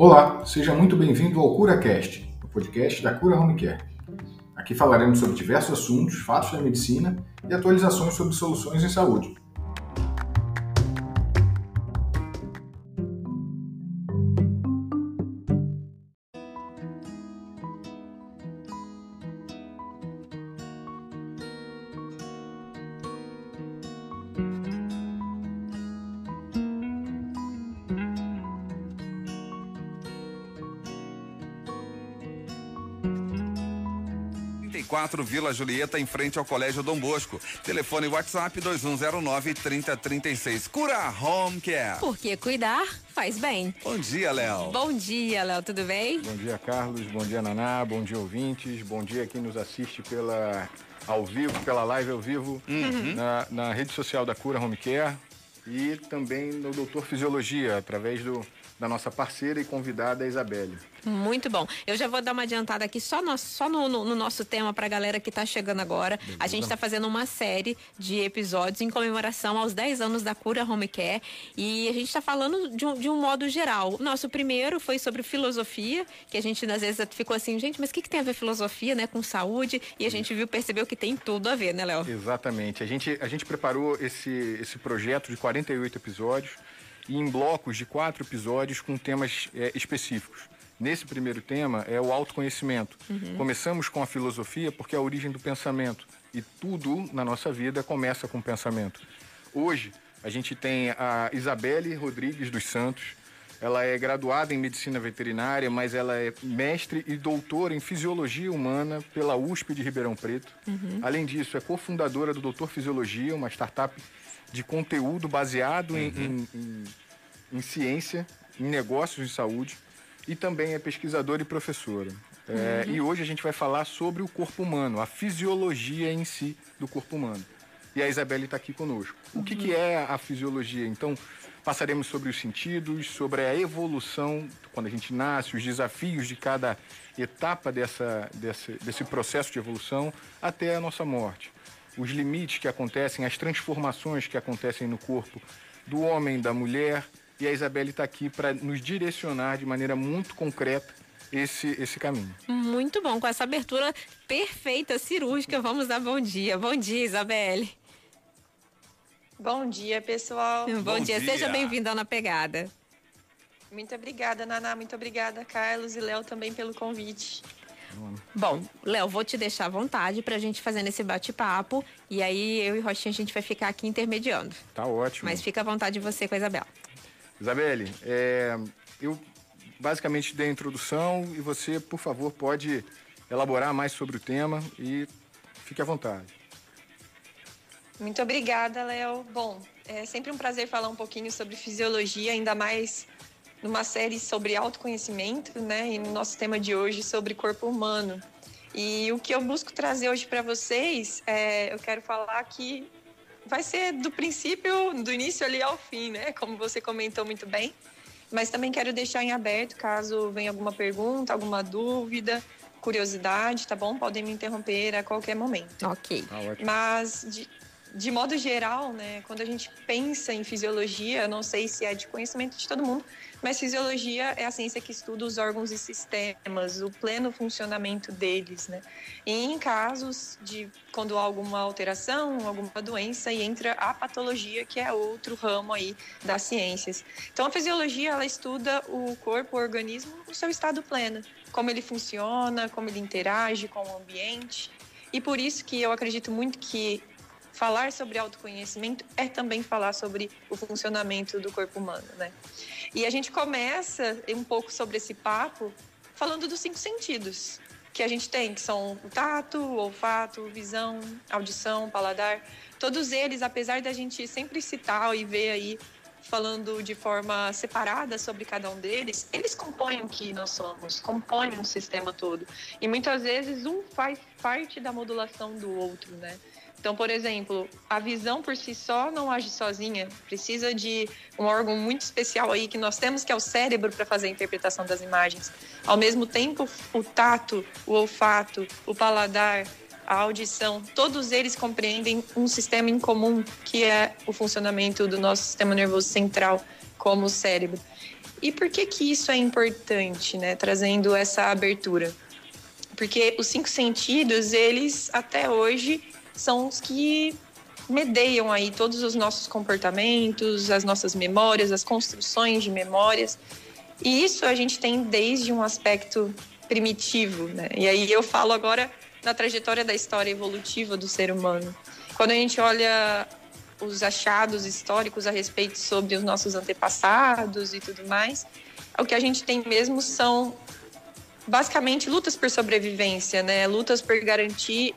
Olá, seja muito bem-vindo ao CuraCast, o podcast da Cura Home Care. Aqui falaremos sobre diversos assuntos, fatos da medicina e atualizações sobre soluções em saúde. 4 Vila Julieta, em frente ao Colégio Dom Bosco. Telefone WhatsApp 2109-3036. Cura Home Care. Porque cuidar faz bem. Bom dia, Léo. Bom dia, Léo. Tudo bem? Bom dia, Carlos. Bom dia, Naná. Bom dia, ouvintes. Bom dia quem nos assiste pela ao vivo, pela live ao vivo, uhum. na, na rede social da Cura Home Care e também no Doutor Fisiologia, através do da nossa parceira e convidada Isabelle. Muito bom. Eu já vou dar uma adiantada aqui só no, só no, no, no nosso tema para a galera que está chegando agora. Beleza. A gente está fazendo uma série de episódios em comemoração aos 10 anos da Cura Home Care e a gente está falando de um, de um modo geral. O nosso primeiro foi sobre filosofia, que a gente às vezes ficou assim, gente, mas o que, que tem a ver filosofia né, com saúde? E a gente viu, percebeu que tem tudo a ver, né, Léo? Exatamente. A gente, a gente preparou esse, esse projeto de 48 episódios e em blocos de quatro episódios com temas é, específicos. Nesse primeiro tema é o autoconhecimento. Uhum. Começamos com a filosofia porque é a origem do pensamento e tudo na nossa vida começa com o pensamento. Hoje a gente tem a Isabelle Rodrigues dos Santos. Ela é graduada em medicina veterinária, mas ela é mestre e doutora em fisiologia humana pela USP de Ribeirão Preto. Uhum. Além disso, é cofundadora do Doutor Fisiologia, uma startup de conteúdo baseado uhum. em, em, em, em, ciência, em negócios de saúde e também é pesquisadora e professora. É, uhum. E hoje a gente vai falar sobre o corpo humano, a fisiologia em si do corpo humano. E a Isabelle está aqui conosco. O que, que é a fisiologia? Então, passaremos sobre os sentidos, sobre a evolução, quando a gente nasce, os desafios de cada etapa dessa, desse, desse processo de evolução até a nossa morte os limites que acontecem, as transformações que acontecem no corpo do homem, da mulher. E a Isabelle está aqui para nos direcionar de maneira muito concreta esse, esse caminho. Muito bom, com essa abertura perfeita, cirúrgica, vamos dar bom dia. Bom dia, Isabelle. Bom dia, pessoal. Bom, bom dia. dia, seja bem-vinda na pegada. Muito obrigada, Naná. Muito obrigada, Carlos e Léo, também pelo convite. Bom, Léo, vou te deixar à vontade para a gente fazer nesse bate-papo. E aí eu e Rochinha a gente vai ficar aqui intermediando. Tá ótimo. Mas fica à vontade você com a Isabela. Isabelle, é, eu basicamente dei a introdução e você, por favor, pode elaborar mais sobre o tema e fique à vontade. Muito obrigada, Léo. Bom, é sempre um prazer falar um pouquinho sobre fisiologia, ainda mais numa série sobre autoconhecimento, né? E no nosso tema de hoje sobre corpo humano. E o que eu busco trazer hoje para vocês, é, eu quero falar que vai ser do princípio, do início ali ao fim, né? Como você comentou muito bem. Mas também quero deixar em aberto caso venha alguma pergunta, alguma dúvida, curiosidade, tá bom? Podem me interromper a qualquer momento. Ok. Ah, Mas de, de modo geral, né, quando a gente pensa em fisiologia, eu não sei se é de conhecimento de todo mundo, mas fisiologia é a ciência que estuda os órgãos e sistemas, o pleno funcionamento deles, né? E em casos de quando há alguma alteração, alguma doença, e entra a patologia, que é outro ramo aí das ciências. Então a fisiologia ela estuda o corpo, o organismo no seu estado pleno, como ele funciona, como ele interage com o ambiente. E por isso que eu acredito muito que falar sobre autoconhecimento é também falar sobre o funcionamento do corpo humano, né? E a gente começa um pouco sobre esse papo falando dos cinco sentidos que a gente tem, que são o tato, o olfato, visão, audição, paladar. Todos eles, apesar da gente sempre citar e ver aí falando de forma separada sobre cada um deles, eles compõem o que nós somos, compõem um sistema todo. E muitas vezes um faz parte da modulação do outro, né? Então, por exemplo, a visão por si só não age sozinha, precisa de um órgão muito especial aí que nós temos, que é o cérebro, para fazer a interpretação das imagens. Ao mesmo tempo, o tato, o olfato, o paladar, a audição, todos eles compreendem um sistema em comum, que é o funcionamento do nosso sistema nervoso central, como o cérebro. E por que que isso é importante, né? Trazendo essa abertura. Porque os cinco sentidos, eles até hoje são os que medeiam aí todos os nossos comportamentos, as nossas memórias, as construções de memórias. E isso a gente tem desde um aspecto primitivo, né? E aí eu falo agora na trajetória da história evolutiva do ser humano. Quando a gente olha os achados históricos a respeito sobre os nossos antepassados e tudo mais, o que a gente tem mesmo são basicamente lutas por sobrevivência, né? Lutas por garantir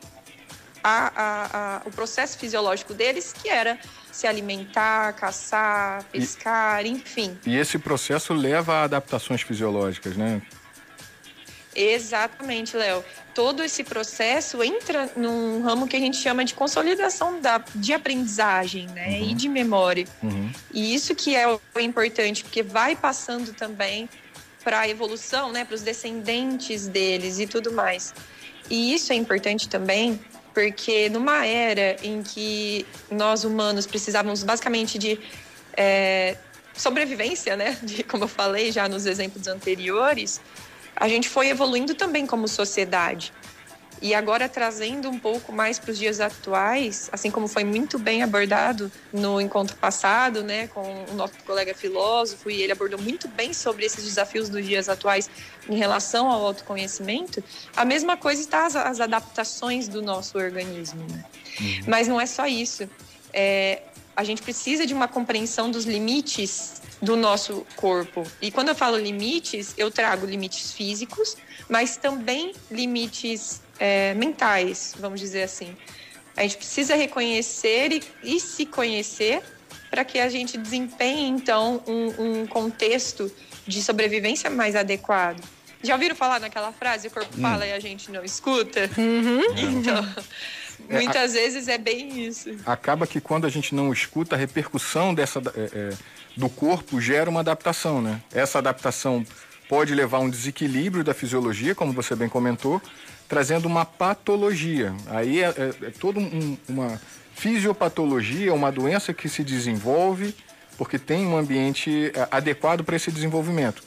a, a, a, o processo fisiológico deles, que era se alimentar, caçar, pescar, e, enfim. E esse processo leva a adaptações fisiológicas, né? Exatamente, Léo. Todo esse processo entra num ramo que a gente chama de consolidação da, de aprendizagem né? Uhum. e de memória. Uhum. E isso que é o importante, porque vai passando também para a evolução, né? para os descendentes deles e tudo mais. E isso é importante também porque numa era em que nós humanos precisávamos basicamente de é, sobrevivência, né? De, como eu falei já nos exemplos anteriores, a gente foi evoluindo também como sociedade. E agora trazendo um pouco mais para os dias atuais, assim como foi muito bem abordado no encontro passado, né, com o nosso colega filósofo, e ele abordou muito bem sobre esses desafios dos dias atuais em relação ao autoconhecimento, a mesma coisa está as, as adaptações do nosso organismo. Né? Uhum. Mas não é só isso. É, a gente precisa de uma compreensão dos limites do nosso corpo. E quando eu falo limites, eu trago limites físicos, mas também limites é, mentais, vamos dizer assim. A gente precisa reconhecer e, e se conhecer para que a gente desempenhe, então, um, um, contexto de sobrevivência mais adequado. Já ouviram falar naquela frase, o corpo hum. fala e a gente não escuta? Uhum. Então, é, muitas a, vezes é bem isso. Acaba que quando a gente não escuta, a repercussão dessa, é, é, do corpo gera uma adaptação, né? Essa adaptação pode levar a um desequilíbrio da fisiologia, como você bem comentou, trazendo uma patologia. Aí é, é, é toda um, uma fisiopatologia, uma doença que se desenvolve porque tem um ambiente é, adequado para esse desenvolvimento.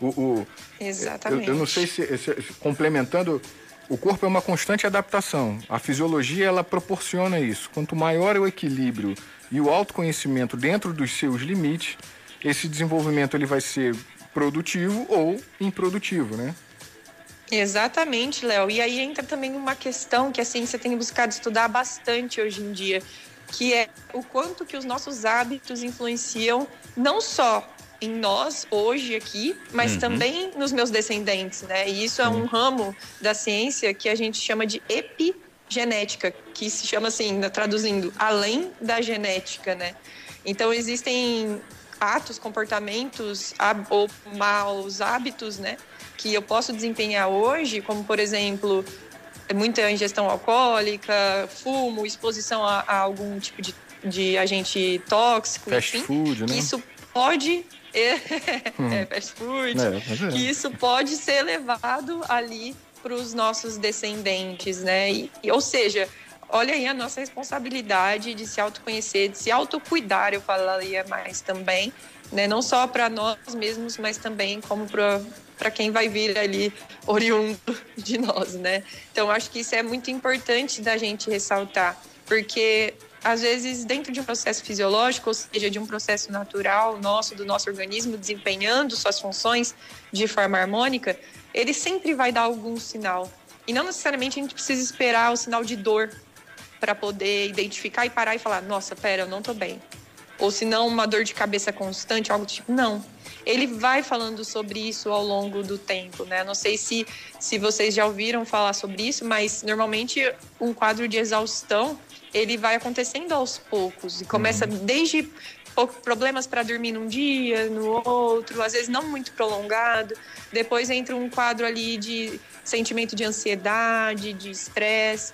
O, o Exatamente. Eu, eu, não sei se, se, complementando, o corpo é uma constante adaptação. A fisiologia ela proporciona isso. Quanto maior é o equilíbrio e o autoconhecimento dentro dos seus limites, esse desenvolvimento ele vai ser produtivo ou improdutivo, né? Exatamente, Léo. E aí entra também uma questão que a ciência tem buscado estudar bastante hoje em dia, que é o quanto que os nossos hábitos influenciam não só em nós hoje aqui, mas uhum. também nos meus descendentes, né? E isso é um ramo da ciência que a gente chama de epigenética, que se chama assim, traduzindo, além da genética, né? Então existem atos, comportamentos ou maus hábitos, né? Que eu posso desempenhar hoje, como por exemplo, muita ingestão alcoólica, fumo, exposição a, a algum tipo de, de agente tóxico, fast enfim, food, né? isso pode é, hum. é, fast food, é, é. que isso pode ser levado ali para os nossos descendentes, né? E, ou seja, olha aí a nossa responsabilidade de se autoconhecer, de se autocuidar, eu falaria mais também, né? Não só para nós mesmos, mas também como para quem vai vir ali oriundo de nós, né? Então acho que isso é muito importante da gente ressaltar, porque às vezes dentro de um processo fisiológico, ou seja, de um processo natural nosso, do nosso organismo desempenhando suas funções de forma harmônica, ele sempre vai dar algum sinal. E não necessariamente a gente precisa esperar o sinal de dor para poder identificar e parar e falar: nossa, pera, eu não tô bem. Ou se não, uma dor de cabeça constante, algo do tipo. Não ele vai falando sobre isso ao longo do tempo, né? Não sei se, se vocês já ouviram falar sobre isso, mas normalmente um quadro de exaustão ele vai acontecendo aos poucos e começa uhum. desde problemas para dormir num dia, no outro, às vezes não muito prolongado. Depois entra um quadro ali de sentimento de ansiedade, de estresse.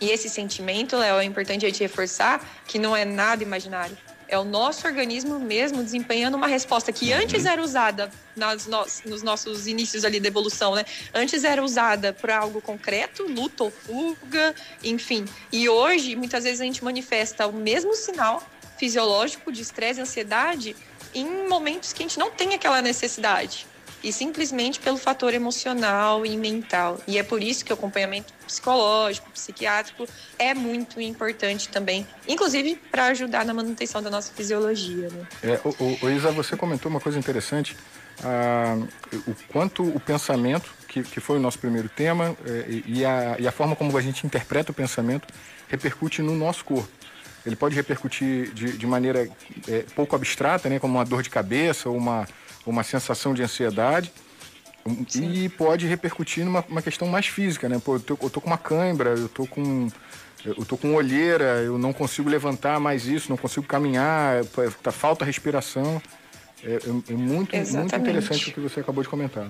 E esse sentimento, Léo, é importante a gente reforçar que não é nada imaginário é o nosso organismo mesmo desempenhando uma resposta que antes era usada nas no, nos nossos inícios ali da evolução, né? Antes era usada para algo concreto, luta ou fuga, enfim. E hoje, muitas vezes, a gente manifesta o mesmo sinal fisiológico de estresse e ansiedade em momentos que a gente não tem aquela necessidade e simplesmente pelo fator emocional e mental. E é por isso que o acompanhamento psicológico, psiquiátrico é muito importante também, inclusive para ajudar na manutenção da nossa fisiologia. Né? É, o, o, Isa, você comentou uma coisa interessante, ah, o quanto o pensamento, que, que foi o nosso primeiro tema, é, e, a, e a forma como a gente interpreta o pensamento repercute no nosso corpo ele pode repercutir de, de maneira é, pouco abstrata, né, como uma dor de cabeça ou uma, uma sensação de ansiedade. Sim. E pode repercutir numa uma questão mais física, né? Pô, eu tô, eu tô com uma cãibra, eu tô com eu tô com olheira, eu não consigo levantar mais isso, não consigo caminhar, tá, falta respiração. É, é, é muito, muito interessante o que você acabou de comentar.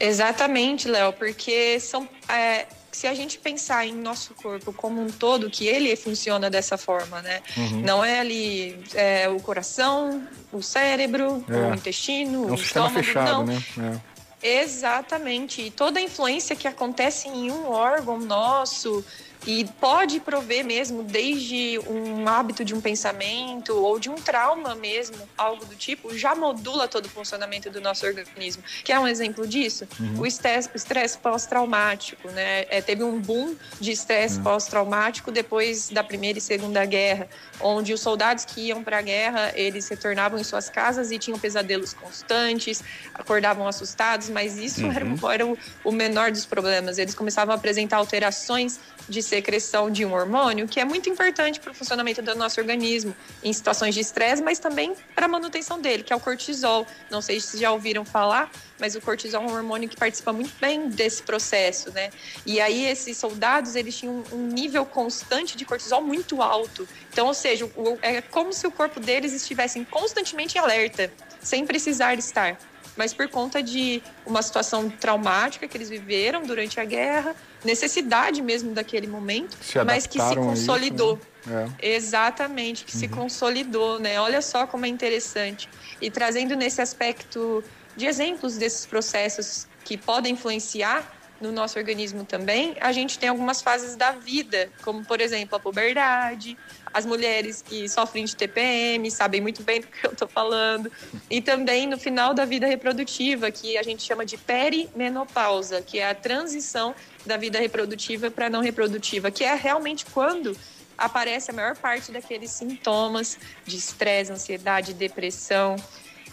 Exatamente, Léo, porque são, é, se a gente pensar em nosso corpo como um todo, que ele funciona dessa forma, né? Uhum. Não é ali é, o coração, o cérebro, é. o intestino, é um o sistema estômago, fechado, não. né? É. Exatamente. E toda a influência que acontece em um órgão nosso, e pode prover mesmo desde um hábito de um pensamento ou de um trauma mesmo, algo do tipo, já modula todo o funcionamento do nosso organismo. Que é um exemplo disso? Uhum. O estresse pós-traumático, né? É, teve um boom de estresse uhum. pós-traumático depois da Primeira e Segunda Guerra, onde os soldados que iam para a guerra, eles retornavam em suas casas e tinham pesadelos constantes, acordavam assustados, mas isso uhum. era, era o, o menor dos problemas. Eles começavam a apresentar alterações de secreção de um hormônio que é muito importante para o funcionamento do nosso organismo em situações de estresse, mas também para a manutenção dele, que é o cortisol. Não sei se já ouviram falar, mas o cortisol é um hormônio que participa muito bem desse processo, né? E aí esses soldados, eles tinham um nível constante de cortisol muito alto. Então, ou seja, é como se o corpo deles estivesse constantemente em alerta, sem precisar estar mas por conta de uma situação traumática que eles viveram durante a guerra, necessidade mesmo daquele momento, mas que se consolidou. Isso, né? é. Exatamente, que uhum. se consolidou, né? Olha só como é interessante. E trazendo nesse aspecto de exemplos desses processos que podem influenciar no nosso organismo também, a gente tem algumas fases da vida, como por exemplo a puberdade, as mulheres que sofrem de TPM sabem muito bem do que eu estou falando, e também no final da vida reprodutiva, que a gente chama de perimenopausa, que é a transição da vida reprodutiva para não reprodutiva, que é realmente quando aparece a maior parte daqueles sintomas de estresse, ansiedade, depressão,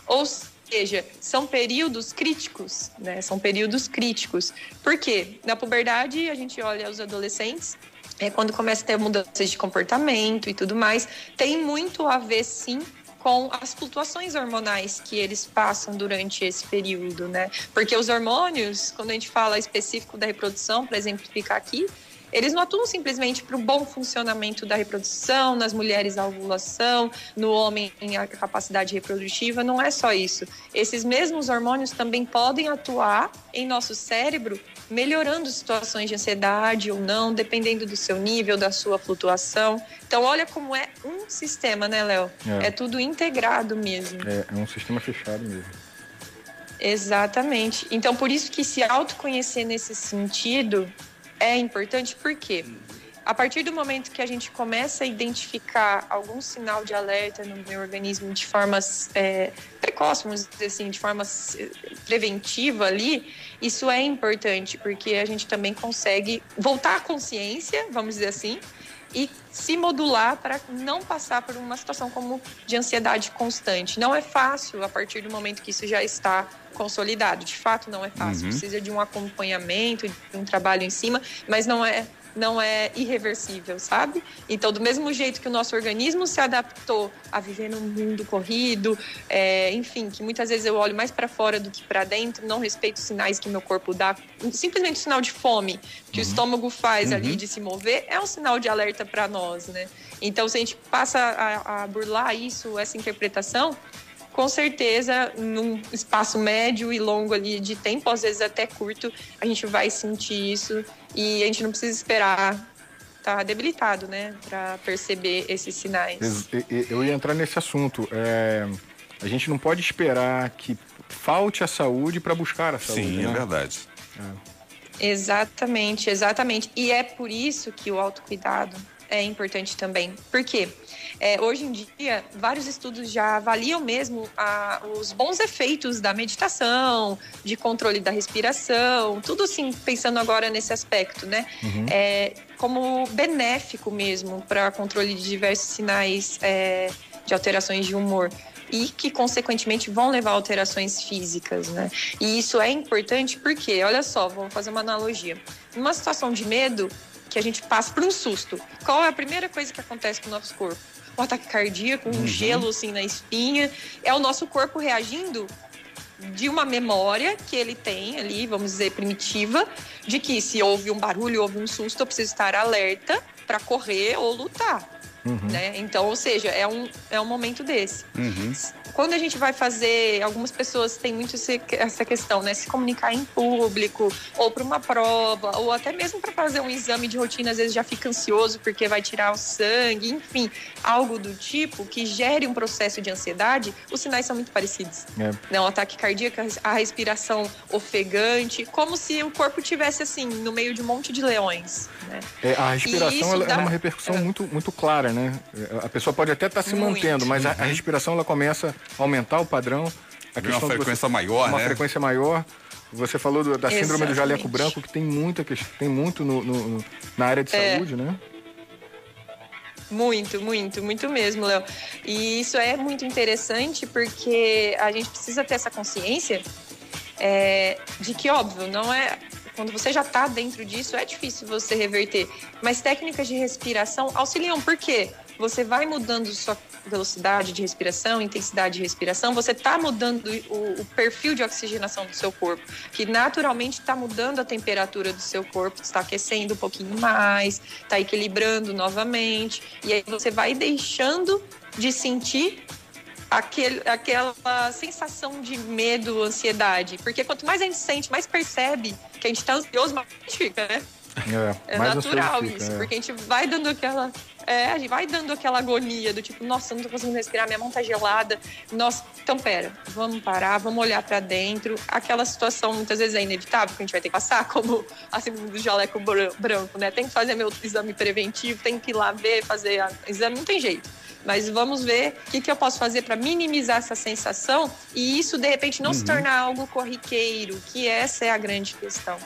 ou seja, são períodos críticos, né? São períodos críticos. Por quê? Na puberdade, a gente olha os adolescentes, é quando começa a ter mudanças de comportamento e tudo mais, tem muito a ver, sim, com as flutuações hormonais que eles passam durante esse período, né? Porque os hormônios, quando a gente fala específico da reprodução, para exemplificar aqui, eles não atuam simplesmente para o bom funcionamento da reprodução, nas mulheres a ovulação, no homem a capacidade reprodutiva, não é só isso. Esses mesmos hormônios também podem atuar em nosso cérebro, melhorando situações de ansiedade ou não, dependendo do seu nível, da sua flutuação. Então, olha como é um sistema, né, Léo? É. é tudo integrado mesmo. É, é um sistema fechado mesmo. Exatamente. Então, por isso que se autoconhecer nesse sentido é importante porque a partir do momento que a gente começa a identificar algum sinal de alerta no meu organismo de forma é, precoce, vamos dizer assim, de forma é, preventiva ali, isso é importante, porque a gente também consegue voltar à consciência, vamos dizer assim, e se modular para não passar por uma situação como de ansiedade constante. Não é fácil a partir do momento que isso já está consolidado. De fato, não é fácil. Uhum. Precisa de um acompanhamento, de um trabalho em cima, mas não é não é irreversível, sabe? Então, do mesmo jeito que o nosso organismo se adaptou a viver num mundo corrido, é, enfim, que muitas vezes eu olho mais para fora do que para dentro, não respeito os sinais que meu corpo dá, simplesmente o sinal de fome que uhum. o estômago faz uhum. ali de se mover, é um sinal de alerta para nós, né? Então, se a gente passa a, a burlar isso, essa interpretação, com certeza, num espaço médio e longo ali de tempo, às vezes até curto, a gente vai sentir isso e a gente não precisa esperar estar tá debilitado, né, para perceber esses sinais. Eu ia entrar nesse assunto. É, a gente não pode esperar que falte a saúde para buscar a saúde. Sim, né? é verdade. É. Exatamente, exatamente. E é por isso que o autocuidado é importante também. Por quê? É, hoje em dia, vários estudos já avaliam mesmo a, os bons efeitos da meditação, de controle da respiração, tudo assim, pensando agora nesse aspecto, né? Uhum. É, como benéfico mesmo para controle de diversos sinais é, de alterações de humor e que, consequentemente, vão levar a alterações físicas, né? E isso é importante porque, olha só, vamos fazer uma analogia. Numa situação de medo, que a gente passa por um susto, qual é a primeira coisa que acontece com o nosso corpo? Um ataque cardíaco, um uhum. gelo assim na espinha, é o nosso corpo reagindo de uma memória que ele tem ali, vamos dizer, primitiva, de que se houve um barulho, houve um susto, eu preciso estar alerta para correr ou lutar. Uhum. Né? Então, ou seja, é um, é um momento desse. Uhum. Quando a gente vai fazer, algumas pessoas têm muito esse, essa questão, né? Se comunicar em público, ou para uma prova, ou até mesmo para fazer um exame de rotina, às vezes já fica ansioso porque vai tirar o sangue, enfim, algo do tipo que gere um processo de ansiedade, os sinais são muito parecidos. É. Né? Um ataque cardíaco, a respiração ofegante, como se o corpo tivesse assim, no meio de um monte de leões. Né? É, a respiração ela, dá... é uma repercussão é. muito, muito clara, né? A pessoa pode até estar tá se muito. mantendo, mas a, a respiração ela começa aumentar o padrão. A questão uma frequência você, maior, uma né? Uma frequência maior. Você falou do, da síndrome Exatamente. do jaleco branco, que tem muita tem muito no, no, na área de é. saúde, né? Muito, muito, muito mesmo, Léo. E isso é muito interessante porque a gente precisa ter essa consciência é, de que, óbvio, não é. Quando você já está dentro disso, é difícil você reverter. Mas técnicas de respiração auxiliam. Por quê? Você vai mudando sua velocidade de respiração, intensidade de respiração, você está mudando o, o, perfil de oxigenação do seu corpo, que naturalmente está mudando a temperatura do seu corpo, está aquecendo um pouquinho mais, está equilibrando novamente, e aí você vai deixando de sentir aquele, aquela sensação de medo, ansiedade. Porque quanto mais a gente sente, mais percebe que a gente está ansioso, mais a gente fica, né? É, é natural fica, isso, é. porque a gente vai dando aquela é, a gente vai dando aquela agonia do tipo, nossa, eu não tô conseguindo respirar, minha mão tá gelada. Nossa, então pera, vamos parar, vamos olhar para dentro. Aquela situação muitas vezes é inevitável que a gente vai ter que passar, como assim do jaleco branco, né? Tem que fazer meu exame preventivo, tem que ir lá ver, fazer exame, não tem jeito mas vamos ver o que, que eu posso fazer para minimizar essa sensação e isso, de repente, não uhum. se tornar algo corriqueiro, que essa é a grande questão.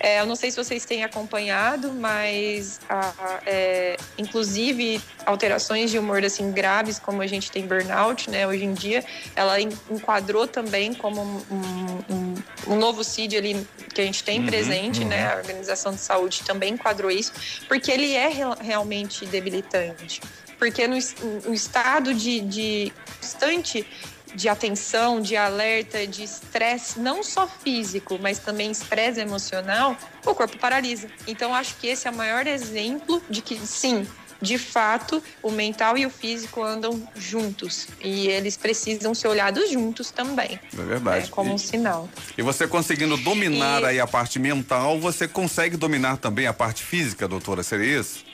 É, eu não sei se vocês têm acompanhado, mas, a, é, inclusive, alterações de humor assim graves, como a gente tem burnout, né, hoje em dia, ela enquadrou também como um, um, um novo CID ali que a gente tem uhum, presente, uhum. né, a Organização de Saúde também enquadrou isso, porque ele é realmente debilitante porque no, no estado de, de constante de atenção, de alerta, de estresse, não só físico, mas também estresse emocional, o corpo paralisa. Então, acho que esse é o maior exemplo de que, sim, de fato, o mental e o físico andam juntos. E eles precisam ser olhados juntos também. É verdade. É como e, um sinal. E você conseguindo dominar e... aí a parte mental, você consegue dominar também a parte física, doutora? Seria isso?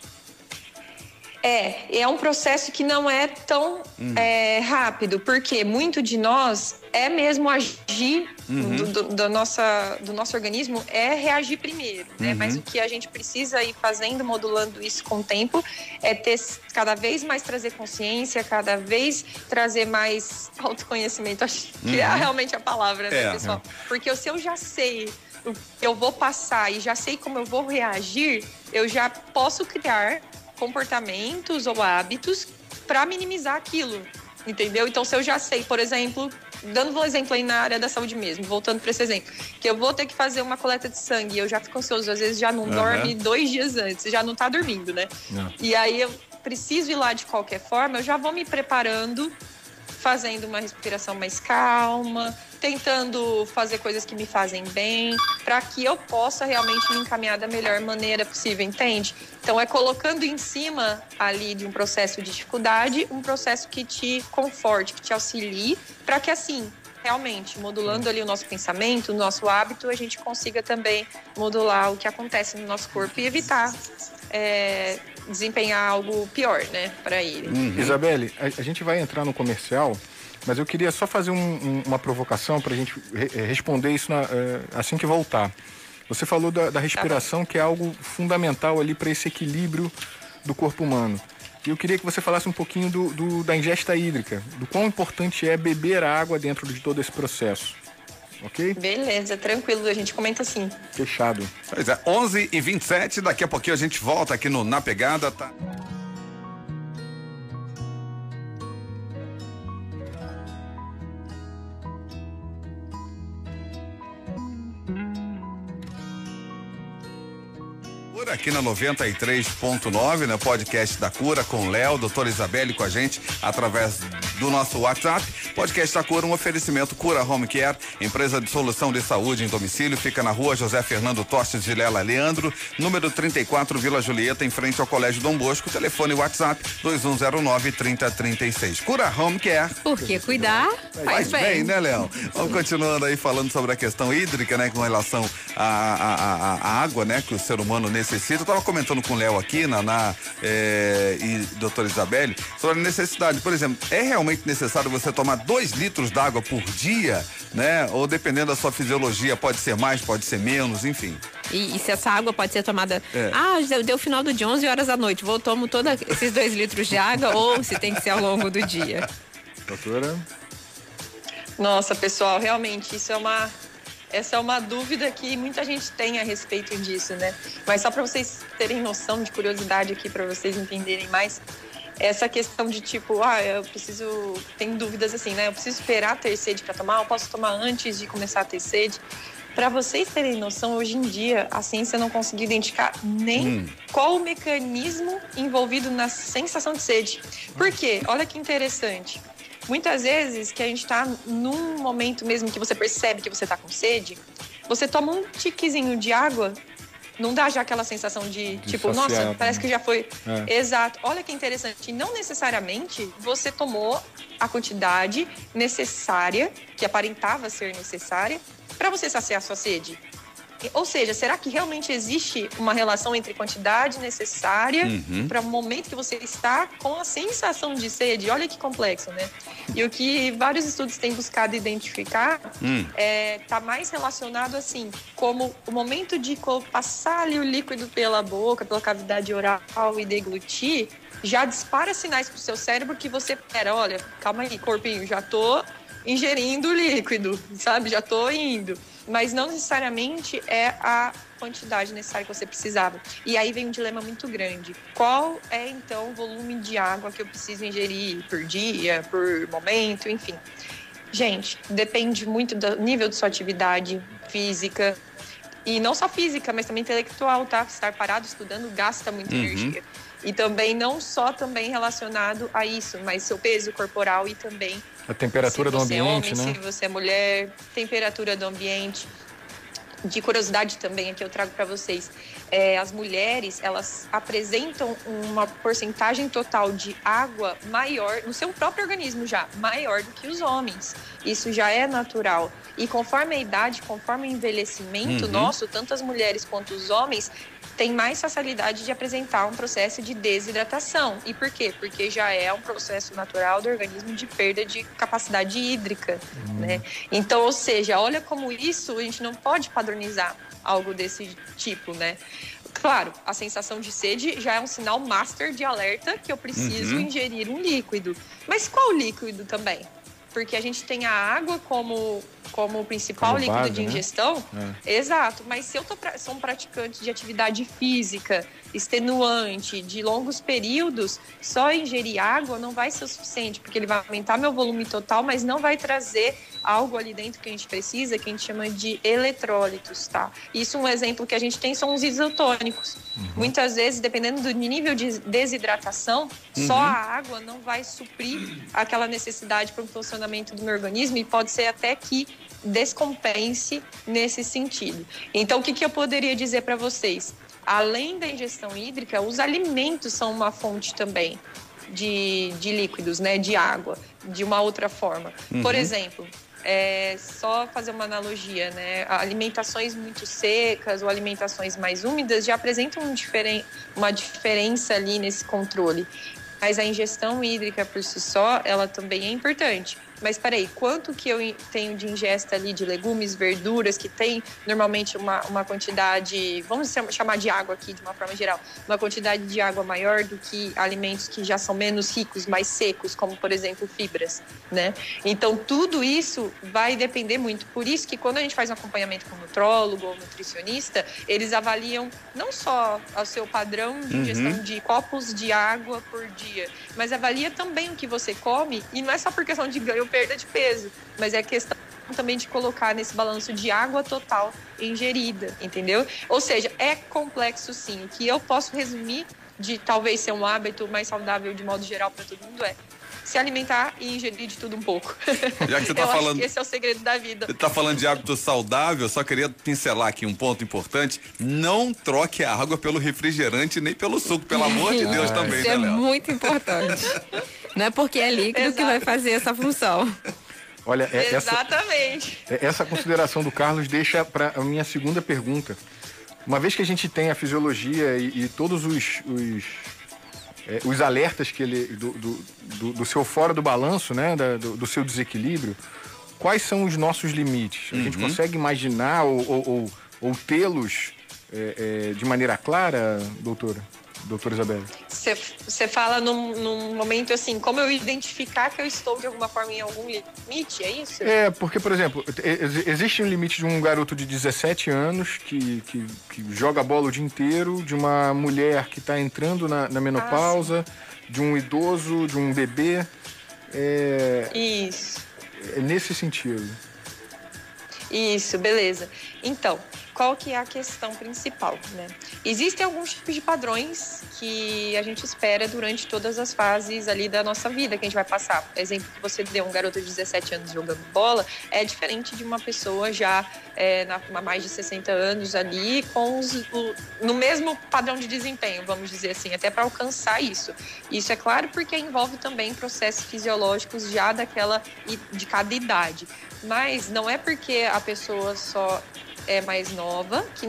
É, é um processo que não é tão uhum. é, rápido, porque muito de nós é mesmo agir uhum. do, do, do, nossa, do nosso organismo, é reagir primeiro, né? Uhum. Mas o que a gente precisa ir fazendo, modulando isso com o tempo, é ter cada vez mais trazer consciência, cada vez trazer mais autoconhecimento. Acho que é uhum. realmente a palavra, né, é, pessoal? É. Porque se eu já sei o que eu vou passar e já sei como eu vou reagir, eu já posso criar comportamentos ou hábitos para minimizar aquilo, entendeu? Então, se eu já sei, por exemplo, dando um exemplo aí na área da saúde mesmo, voltando para esse exemplo, que eu vou ter que fazer uma coleta de sangue, eu já fico ansioso, às vezes já não uhum. dorme dois dias antes, já não tá dormindo, né? Uhum. E aí eu preciso ir lá de qualquer forma, eu já vou me preparando, fazendo uma respiração mais calma, tentando fazer coisas que me fazem bem, para que eu possa realmente me encaminhar da melhor maneira possível, entende? Então é colocando em cima ali de um processo de dificuldade, um processo que te conforte, que te auxilie, para que assim realmente, modulando ali o nosso pensamento, o nosso hábito, a gente consiga também modular o que acontece no nosso corpo e evitar é, desempenhar algo pior, né, para ele. Uhum. Isabelle, a, a, gente vai entrar no comercial mas eu queria só fazer um, um, uma provocação para a gente re eh, responder isso na, uh, assim que voltar. Você falou da, da respiração, que é algo fundamental ali para esse equilíbrio do corpo humano. E eu queria que você falasse um pouquinho do, do, da ingesta hídrica, do quão importante é beber água dentro de todo esse processo. Ok? Beleza, tranquilo, a gente comenta assim. Fechado. Pois é, 11 e 27 daqui a pouquinho a gente volta aqui no Na Pegada, tá? aqui na 93.9, né? Podcast da Cura com Léo, doutora Isabelle com a gente através do nosso WhatsApp. Podcast da Cura, um oferecimento Cura Home Care, empresa de solução de saúde em domicílio, fica na rua José Fernando Tostes de Lela Leandro, número 34, Vila Julieta, em frente ao Colégio Dom Bosco, telefone WhatsApp 2109 3036. Cura Home Care. Porque cuidar faz, faz bem. bem. né, Léo? Vamos continuando aí falando sobre a questão hídrica, né, com relação à água, né, que o ser humano necessita. Eu tava comentando com o Léo aqui, Naná é, e doutora Isabelle, sobre a necessidade. Por exemplo, é realmente necessário você tomar dois litros d'água por dia, né? Ou dependendo da sua fisiologia, pode ser mais, pode ser menos, enfim. E, e se essa água pode ser tomada. É. Ah, deu, deu final do dia, 11 horas da noite. Vou tomo todos esses dois litros de água ou se tem que ser ao longo do dia. Doutora? Nossa, pessoal, realmente isso é uma essa é uma dúvida que muita gente tem a respeito disso, né? Mas só para vocês terem noção de curiosidade aqui, para vocês entenderem mais, essa questão de tipo, ah, eu preciso. Tem dúvidas assim, né? Eu preciso esperar ter sede para tomar, eu posso tomar antes de começar a ter sede. Para vocês terem noção, hoje em dia a ciência não conseguiu identificar nem hum. qual o mecanismo envolvido na sensação de sede. Por quê? Olha que interessante. Muitas vezes que a gente está num momento mesmo que você percebe que você está com sede, você toma um tiquezinho de água não dá já aquela sensação de, de tipo, nossa, parece né? que já foi. É. Exato. Olha que interessante. Não necessariamente você tomou a quantidade necessária, que aparentava ser necessária, para você saciar a sua sede. Ou seja, será que realmente existe uma relação entre quantidade necessária uhum. para o momento que você está com a sensação de sede? Olha que complexo, né? E o que vários estudos têm buscado identificar está hum. é, tá mais relacionado assim, como o momento de passar ali o líquido pela boca, pela cavidade oral e deglutir, já dispara sinais para o seu cérebro que você, pera, olha, calma aí, corpinho, já tô ingerindo líquido, sabe? Já tô indo mas não necessariamente é a quantidade necessária que você precisava. E aí vem um dilema muito grande. Qual é então o volume de água que eu preciso ingerir por dia, por momento, enfim. Gente, depende muito do nível de sua atividade física. E não só física, mas também intelectual, tá? Estar parado estudando gasta muita uhum. energia. E também não só também relacionado a isso, mas seu peso corporal e também a temperatura do ambiente, é homem, né? Se você é mulher, temperatura do ambiente. De curiosidade também aqui eu trago para vocês, é, as mulheres elas apresentam uma porcentagem total de água maior no seu próprio organismo já, maior do que os homens. Isso já é natural. E conforme a idade, conforme o envelhecimento uhum. nosso, tanto as mulheres quanto os homens tem mais facilidade de apresentar um processo de desidratação. E por quê? Porque já é um processo natural do organismo de perda de capacidade hídrica, uhum. né? Então, ou seja, olha como isso a gente não pode padronizar algo desse tipo, né? Claro, a sensação de sede já é um sinal master de alerta que eu preciso uhum. ingerir um líquido. Mas qual líquido também? Porque a gente tem a água como como principal como líquido base, de né? ingestão. Né? É. Exato, mas se eu tô pra, sou um praticante de atividade física extenuante, de longos períodos, só ingerir água não vai ser o suficiente, porque ele vai aumentar meu volume total, mas não vai trazer algo ali dentro que a gente precisa, que a gente chama de eletrólitos, tá? Isso um exemplo que a gente tem são os isotônicos. Uhum. Muitas vezes, dependendo do nível de desidratação, uhum. só a água não vai suprir aquela necessidade para o funcionamento do meu organismo e pode ser até que descompense nesse sentido. Então, o que, que eu poderia dizer para vocês? Além da ingestão hídrica, os alimentos são uma fonte também de, de líquidos, né, de água, de uma outra forma. Uhum. Por exemplo, é só fazer uma analogia, né? Alimentações muito secas ou alimentações mais úmidas já apresentam um diferen uma diferença ali nesse controle. Mas a ingestão hídrica por si só, ela também é importante. Mas peraí, quanto que eu tenho de ingesta ali de legumes, verduras, que tem normalmente uma, uma quantidade, vamos chamar de água aqui de uma forma geral, uma quantidade de água maior do que alimentos que já são menos ricos, mais secos, como por exemplo fibras, né? Então tudo isso vai depender muito. Por isso que quando a gente faz um acompanhamento com nutrólogo ou nutricionista, eles avaliam não só o seu padrão de ingestão uhum. de copos de água por dia, mas avalia também o que você come e não é só por questão de ganho perda de peso, mas é questão também de colocar nesse balanço de água total ingerida, entendeu? Ou seja, é complexo sim. O que eu posso resumir de talvez ser um hábito mais saudável de modo geral para todo mundo é se alimentar e ingerir de tudo um pouco. Já que você tá falando. esse é o segredo da vida. Você tá falando de hábito saudável, só queria pincelar aqui um ponto importante. Não troque a água pelo refrigerante nem pelo suco, pelo amor de Deus também, Isso né, é muito importante. Não é porque é líquido Exato. que vai fazer essa função. Olha, é, Exatamente. Essa, essa consideração do Carlos deixa para a minha segunda pergunta. Uma vez que a gente tem a fisiologia e, e todos os, os, é, os, alertas que ele do, do, do, do, seu fora do balanço, né, da, do, do, seu desequilíbrio, quais são os nossos limites? A uhum. gente consegue imaginar ou, ou, ou, ou tê-los é, é, de maneira clara, doutora? Doutora Isabel? Você fala num, num, momento assim, como eu identificar que eu estou de alguma forma em algum limite, é isso? É, porque, por exemplo, existe um limite de um garoto de 17 anos que, que, que joga bola o dia inteiro, de uma mulher que está entrando na, na menopausa, ah, de um idoso, de um bebê. É, isso. É nesse sentido. Isso, beleza. Então, qual que é a questão principal, né? Existem alguns tipos de padrões que a gente espera durante todas as fases ali da nossa vida que a gente vai passar. exemplo que você deu, um garoto de 17 anos jogando bola, é diferente de uma pessoa já é, na, mais de 60 anos ali, com os, o, no mesmo padrão de desempenho, vamos dizer assim, até para alcançar isso. Isso é claro porque envolve também processos fisiológicos já daquela de cada idade. Mas não é porque a pessoa só é mais nova, que,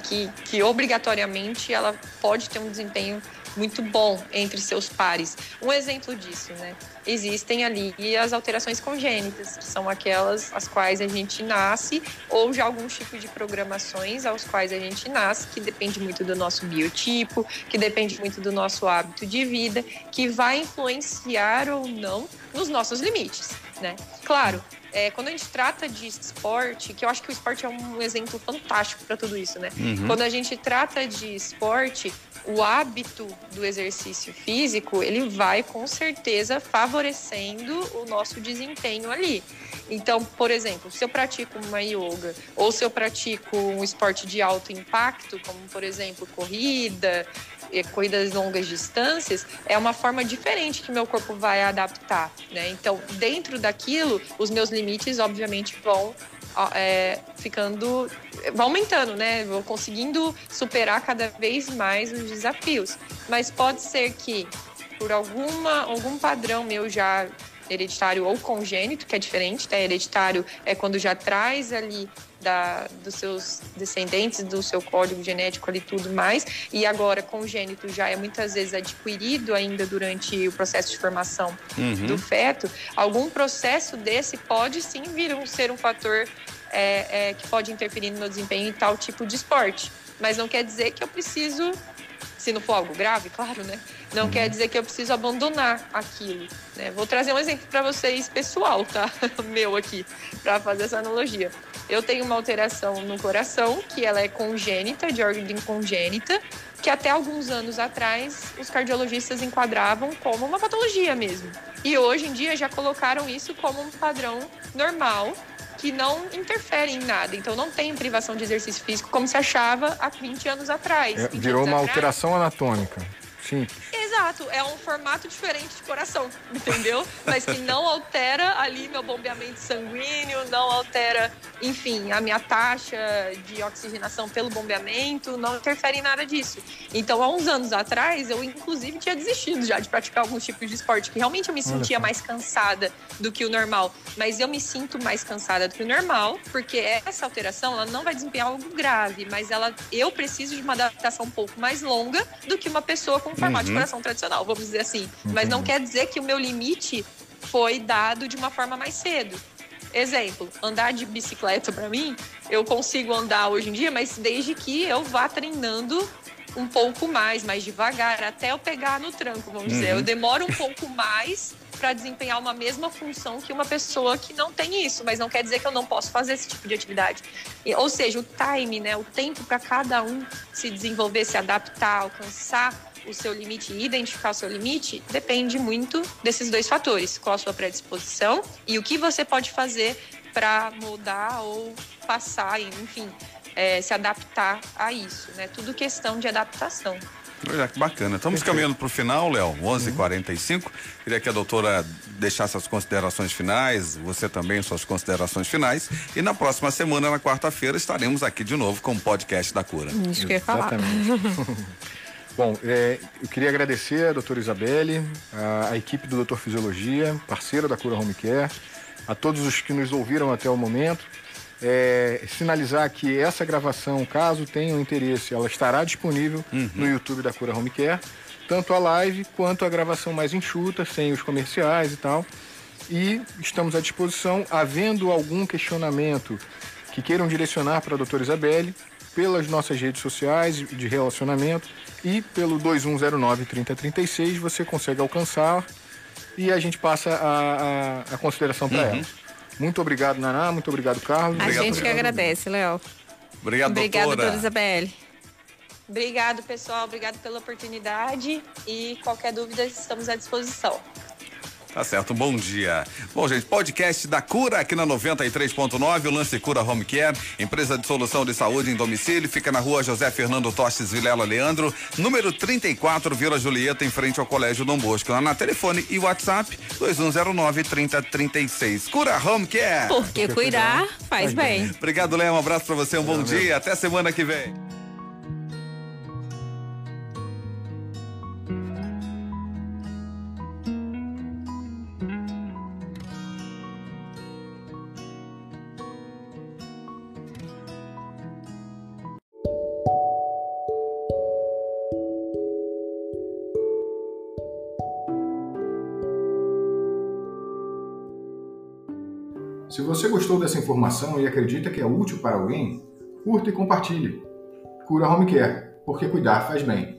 que, que obrigatoriamente ela pode ter um desempenho muito bom entre seus pares. Um exemplo disso, né? Existem ali as alterações congênitas, que são aquelas as quais a gente nasce, ou já algum tipo de programações aos quais a gente nasce, que depende muito do nosso biotipo, que depende muito do nosso hábito de vida, que vai influenciar ou não nos nossos limites, né? Claro, é, quando a gente trata de esporte, que eu acho que o esporte é um exemplo fantástico para tudo isso, né? Uhum. Quando a gente trata de esporte, o hábito do exercício físico, ele vai com certeza favorecendo o nosso desempenho ali. Então, por exemplo, se eu pratico uma yoga ou se eu pratico um esporte de alto impacto, como por exemplo corrida, corridas longas distâncias, é uma forma diferente que meu corpo vai adaptar, né? Então, dentro daquilo, os meus limites, obviamente, vão é, ficando, vão aumentando, né? Vou conseguindo superar cada vez mais os desafios. Mas pode ser que por alguma algum padrão meu já hereditário ou congênito, que é diferente, tá? Hereditário é quando já traz ali da, dos seus descendentes, do seu código genético ali tudo mais, e agora congênito já é muitas vezes adquirido ainda durante o processo de formação uhum. do feto, algum processo desse pode sim vir um, ser um fator é, é, que pode interferir no meu desempenho em tal tipo de esporte. Mas não quer dizer que eu preciso se não for algo grave, claro, né? Não quer dizer que eu preciso abandonar aquilo. Né? Vou trazer um exemplo para vocês pessoal, tá? Meu aqui, para fazer essa analogia. Eu tenho uma alteração no coração, que ela é congênita, de ordem congênita, que até alguns anos atrás os cardiologistas enquadravam como uma patologia mesmo. E hoje em dia já colocaram isso como um padrão normal que não interfere em nada. Então não tem privação de exercício físico como se achava há 20 anos atrás. É, virou anos uma atrás. alteração anatômica. Simples. Exato, é um formato diferente de coração, entendeu? Mas que não altera ali meu bombeamento sanguíneo, não altera, enfim, a minha taxa de oxigenação pelo bombeamento, não interfere em nada disso. Então, há uns anos atrás, eu inclusive tinha desistido já de praticar alguns tipos de esporte, que realmente eu me sentia mais cansada do que o normal. Mas eu me sinto mais cansada do que o normal, porque essa alteração, ela não vai desempenhar algo grave, mas ela, eu preciso de uma adaptação um pouco mais longa do que uma pessoa com formato uhum. de coração tradicional, vamos dizer assim. Mas não quer dizer que o meu limite foi dado de uma forma mais cedo. Exemplo, andar de bicicleta para mim, eu consigo andar hoje em dia, mas desde que eu vá treinando um pouco mais, mais devagar, até eu pegar no tranco, vamos uhum. dizer. Eu demoro um pouco mais para desempenhar uma mesma função que uma pessoa que não tem isso, mas não quer dizer que eu não posso fazer esse tipo de atividade. Ou seja, o time, né, o tempo para cada um se desenvolver, se adaptar, alcançar o seu limite e identificar o seu limite depende muito desses dois fatores: qual a sua predisposição e o que você pode fazer para mudar ou passar, enfim, é, se adaptar a isso, né? Tudo questão de adaptação. Olha que bacana. Estamos Perfeito. caminhando para o final, Léo, 11:45. Uhum. Queria que a doutora deixasse as considerações finais, você também suas considerações finais. E na próxima semana, na quarta-feira, estaremos aqui de novo com o podcast da cura. Isso que eu ia falar. Bom, é, eu queria agradecer a doutora Isabelle, a, a equipe do Doutor Fisiologia, parceira da Cura Home Care, a todos os que nos ouviram até o momento é, sinalizar que essa gravação, caso tenham interesse, ela estará disponível uhum. no YouTube da Cura Home Care, tanto a live quanto a gravação mais enxuta, sem os comerciais e tal. E estamos à disposição, havendo algum questionamento que queiram direcionar para a doutora Isabelle, pelas nossas redes sociais de relacionamento e pelo 2109-3036 você consegue alcançar e a gente passa a, a, a consideração para uhum. ela. Muito obrigado, Naná. Muito obrigado, Carlos. A obrigado, gente que agradece, Léo. Obrigado, Obrigada, doutora. doutora Isabelle. Obrigado, pessoal. Obrigado pela oportunidade. E qualquer dúvida, estamos à disposição. Tá certo, bom dia. Bom, gente, podcast da Cura aqui na 93.9, o Lance Cura Home Care, empresa de solução de saúde em domicílio, fica na rua José Fernando Tostes Vilela Leandro, número 34, Vila Julieta, em frente ao Colégio Dom Bosco. Lá na telefone e WhatsApp 2109 3036. Cura Home Care. Porque cuidar faz bem. Obrigado, Léo. Um abraço para você, um bom dia. Até semana que vem. Dessa informação e acredita que é útil para alguém, curta e compartilhe. Cura Home Care, porque cuidar faz bem.